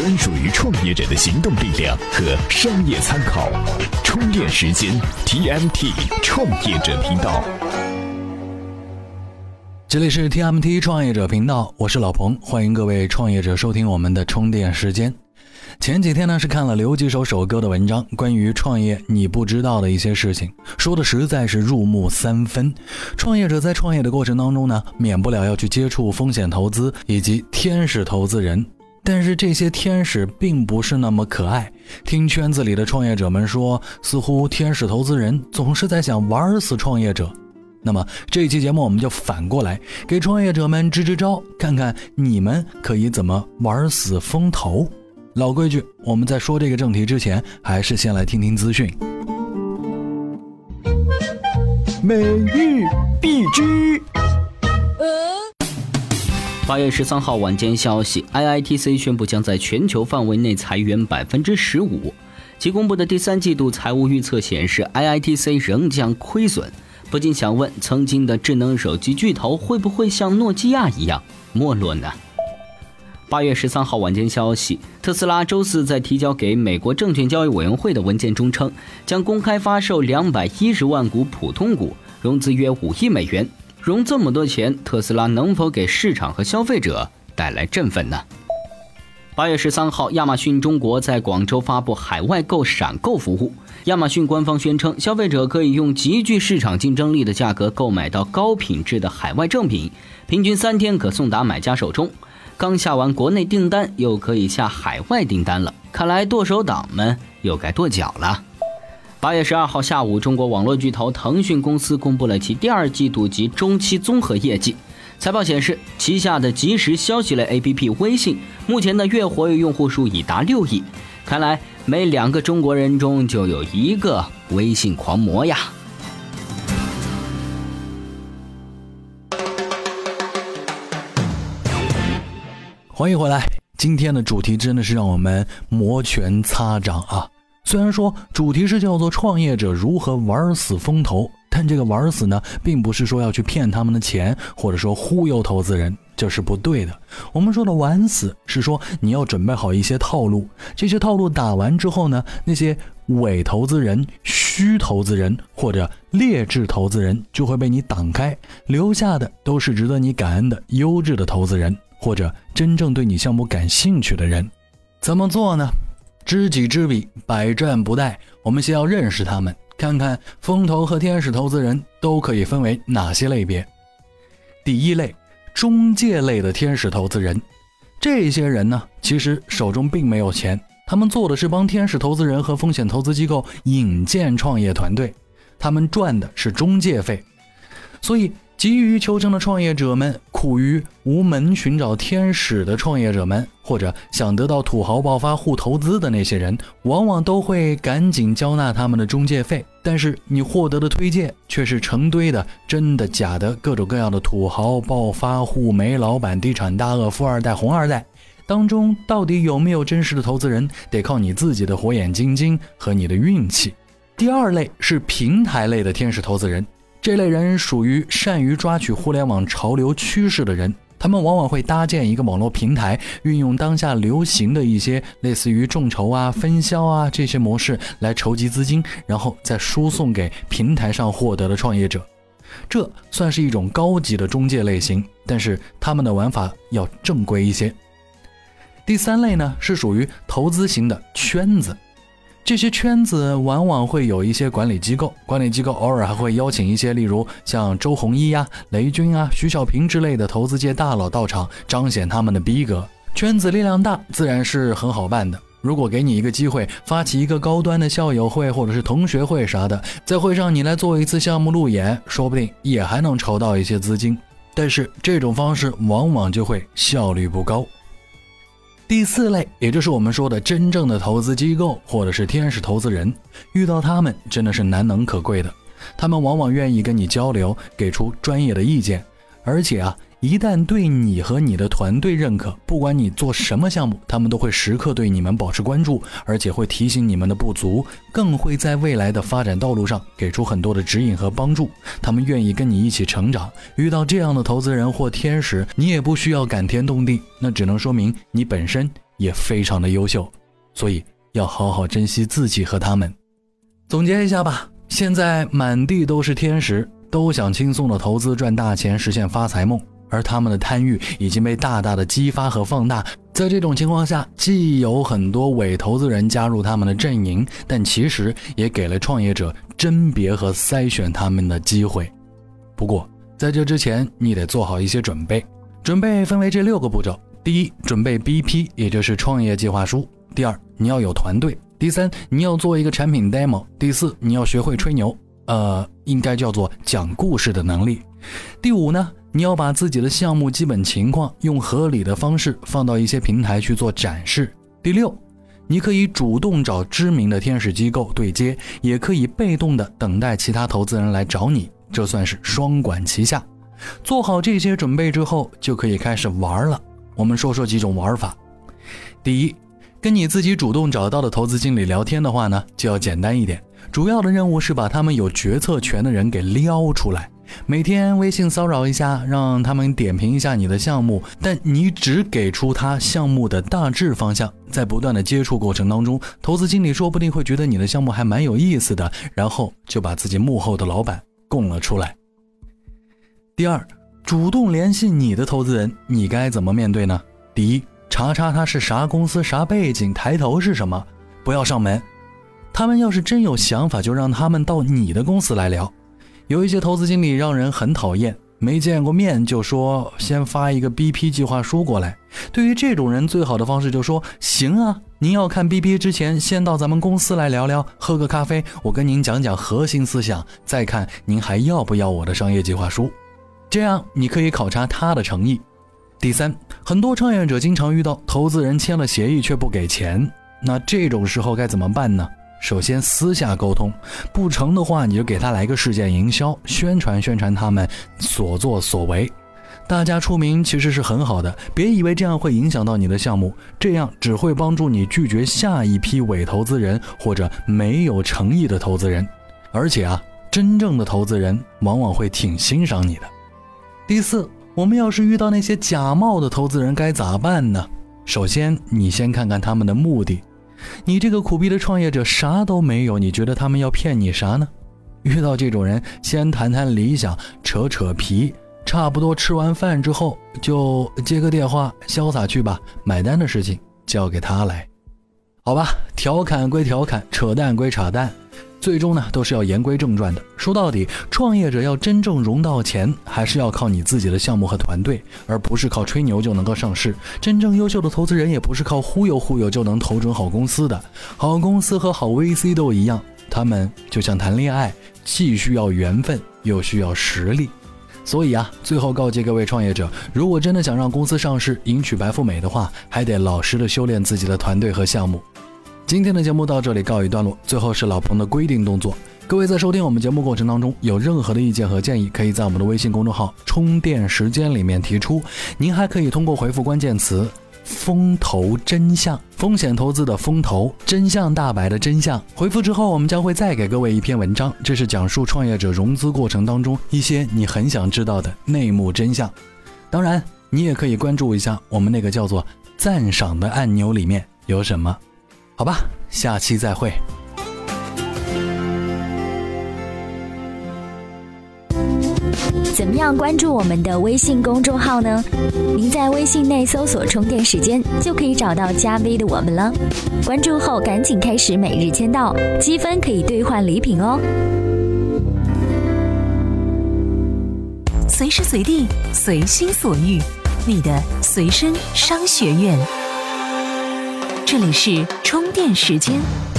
专属于创业者的行动力量和商业参考。充电时间 TMT 创业者频道。这里是 TMT 创业者频道，我是老彭，欢迎各位创业者收听我们的充电时间。前几天呢是看了刘几手手哥的文章，关于创业你不知道的一些事情，说的实在是入木三分。创业者在创业的过程当中呢，免不了要去接触风险投资以及天使投资人，但是这些天使并不是那么可爱。听圈子里的创业者们说，似乎天使投资人总是在想玩死创业者。那么这期节目我们就反过来给创业者们支支招，看看你们可以怎么玩死风投。老规矩，我们在说这个正题之前，还是先来听听资讯。美玉必知。八月十三号晚间消息，IITC 宣布将在全球范围内裁员百分之十五。其公布的第三季度财务预测显示，IITC 仍将亏损。不禁想问：曾经的智能手机巨头会不会像诺基亚一样没落呢？八月十三号晚间消息，特斯拉周四在提交给美国证券交易委员会的文件中称，将公开发售两百一十万股普通股，融资约五亿美元。融这么多钱，特斯拉能否给市场和消费者带来振奋呢？八月十三号，亚马逊中国在广州发布海外购闪购服务。亚马逊官方宣称，消费者可以用极具市场竞争力的价格购买到高品质的海外正品，平均三天可送达买家手中。刚下完国内订单，又可以下海外订单了。看来剁手党们又该跺脚了。八月十二号下午，中国网络巨头腾讯公司公布了其第二季度及中期综合业绩。财报显示，旗下的即时消息类 APP 微信目前的月活跃用户数已达六亿。看来。每两个中国人中就有一个微信狂魔呀！欢迎回来，今天的主题真的是让我们摩拳擦掌啊！虽然说主题是叫做“创业者如何玩死风投”，但这个玩死呢，并不是说要去骗他们的钱，或者说忽悠投资人。这是不对的。我们说的玩死是说你要准备好一些套路，这些套路打完之后呢，那些伪投资人、虚投资人或者劣质投资人就会被你挡开，留下的都是值得你感恩的优质的投资人或者真正对你项目感兴趣的人。怎么做呢？知己知彼，百战不殆。我们先要认识他们，看看风投和天使投资人都可以分为哪些类别。第一类。中介类的天使投资人，这些人呢，其实手中并没有钱，他们做的是帮天使投资人和风险投资机构引荐创业团队，他们赚的是中介费，所以。急于求成的创业者们，苦于无门寻找天使的创业者们，或者想得到土豪暴发户投资的那些人，往往都会赶紧交纳他们的中介费。但是你获得的推荐却是成堆的真的假的各种各样的土豪暴发户、煤老板、地产大鳄、富二代、红二代，当中到底有没有真实的投资人，得靠你自己的火眼金睛和你的运气。第二类是平台类的天使投资人。这类人属于善于抓取互联网潮流趋势的人，他们往往会搭建一个网络平台，运用当下流行的一些类似于众筹啊、分销啊这些模式来筹集资金，然后再输送给平台上获得的创业者。这算是一种高级的中介类型，但是他们的玩法要正规一些。第三类呢，是属于投资型的圈子。这些圈子往往会有一些管理机构，管理机构偶尔还会邀请一些，例如像周鸿祎呀、雷军啊、徐小平之类的投资界大佬到场，彰显他们的逼格。圈子力量大，自然是很好办的。如果给你一个机会，发起一个高端的校友会或者是同学会啥的，在会上你来做一次项目路演，说不定也还能筹到一些资金。但是这种方式往往就会效率不高。第四类，也就是我们说的真正的投资机构或者是天使投资人，遇到他们真的是难能可贵的。他们往往愿意跟你交流，给出专业的意见，而且啊，一旦对你和你的团队认可，不管你做什么项目，他们都会时刻对你们保持关注，而且会提醒你们的不足，更会在未来的发展道路上给出很多的指引和帮助。他们愿意跟你一起成长。遇到这样的投资人或天使，你也不需要感天动地，那只能说明你本身也非常的优秀。所以要好好珍惜自己和他们。总结一下吧，现在满地都是天使。都想轻松的投资赚大钱，实现发财梦，而他们的贪欲已经被大大的激发和放大。在这种情况下，既有很多伪投资人加入他们的阵营，但其实也给了创业者甄别和筛选他们的机会。不过，在这之前，你得做好一些准备。准备分为这六个步骤：第一，准备 BP，也就是创业计划书；第二，你要有团队；第三，你要做一个产品 demo；第四，你要学会吹牛。呃，应该叫做讲故事的能力。第五呢，你要把自己的项目基本情况用合理的方式放到一些平台去做展示。第六，你可以主动找知名的天使机构对接，也可以被动的等待其他投资人来找你，这算是双管齐下。做好这些准备之后，就可以开始玩了。我们说说几种玩法。第一，跟你自己主动找到的投资经理聊天的话呢，就要简单一点。主要的任务是把他们有决策权的人给撩出来，每天微信骚扰一下，让他们点评一下你的项目，但你只给出他项目的大致方向。在不断的接触过程当中，投资经理说不定会觉得你的项目还蛮有意思的，然后就把自己幕后的老板供了出来。第二，主动联系你的投资人，你该怎么面对呢？第一，查查他是啥公司、啥背景、抬头是什么，不要上门。他们要是真有想法，就让他们到你的公司来聊。有一些投资经理让人很讨厌，没见过面就说先发一个 BP 计划书过来。对于这种人，最好的方式就说：行啊，您要看 BP 之前，先到咱们公司来聊聊，喝个咖啡，我跟您讲讲核心思想，再看您还要不要我的商业计划书。这样你可以考察他的诚意。第三，很多创业者经常遇到投资人签了协议却不给钱，那这种时候该怎么办呢？首先私下沟通，不成的话，你就给他来个事件营销，宣传宣传他们所作所为。大家出名其实是很好的，别以为这样会影响到你的项目，这样只会帮助你拒绝下一批伪投资人或者没有诚意的投资人。而且啊，真正的投资人往往会挺欣赏你的。第四，我们要是遇到那些假冒的投资人该咋办呢？首先，你先看看他们的目的。你这个苦逼的创业者啥都没有，你觉得他们要骗你啥呢？遇到这种人，先谈谈理想，扯扯皮，差不多吃完饭之后就接个电话，潇洒去吧，买单的事情交给他来，好吧？调侃归调侃，扯淡归扯淡。最终呢，都是要言归正传的。说到底，创业者要真正融到钱，还是要靠你自己的项目和团队，而不是靠吹牛就能够上市。真正优秀的投资人也不是靠忽悠忽悠就能投准好公司的。好公司和好 VC 都一样，他们就像谈恋爱，既需要缘分，又需要实力。所以啊，最后告诫各位创业者，如果真的想让公司上市，迎娶白富美的话，还得老实的修炼自己的团队和项目。今天的节目到这里告一段落。最后是老彭的规定动作：各位在收听我们节目过程当中，有任何的意见和建议，可以在我们的微信公众号“充电时间”里面提出。您还可以通过回复关键词“风投真相”，风险投资的风投，真相大白的真相。回复之后，我们将会再给各位一篇文章，这是讲述创业者融资过程当中一些你很想知道的内幕真相。当然，你也可以关注一下我们那个叫做“赞赏”的按钮里面有什么。好吧，下期再会。怎么样关注我们的微信公众号呢？您在微信内搜索“充电时间”就可以找到加 V 的我们了。关注后赶紧开始每日签到，积分可以兑换礼品哦。随时随地，随心所欲，你的随身商学院。这里是充电时间。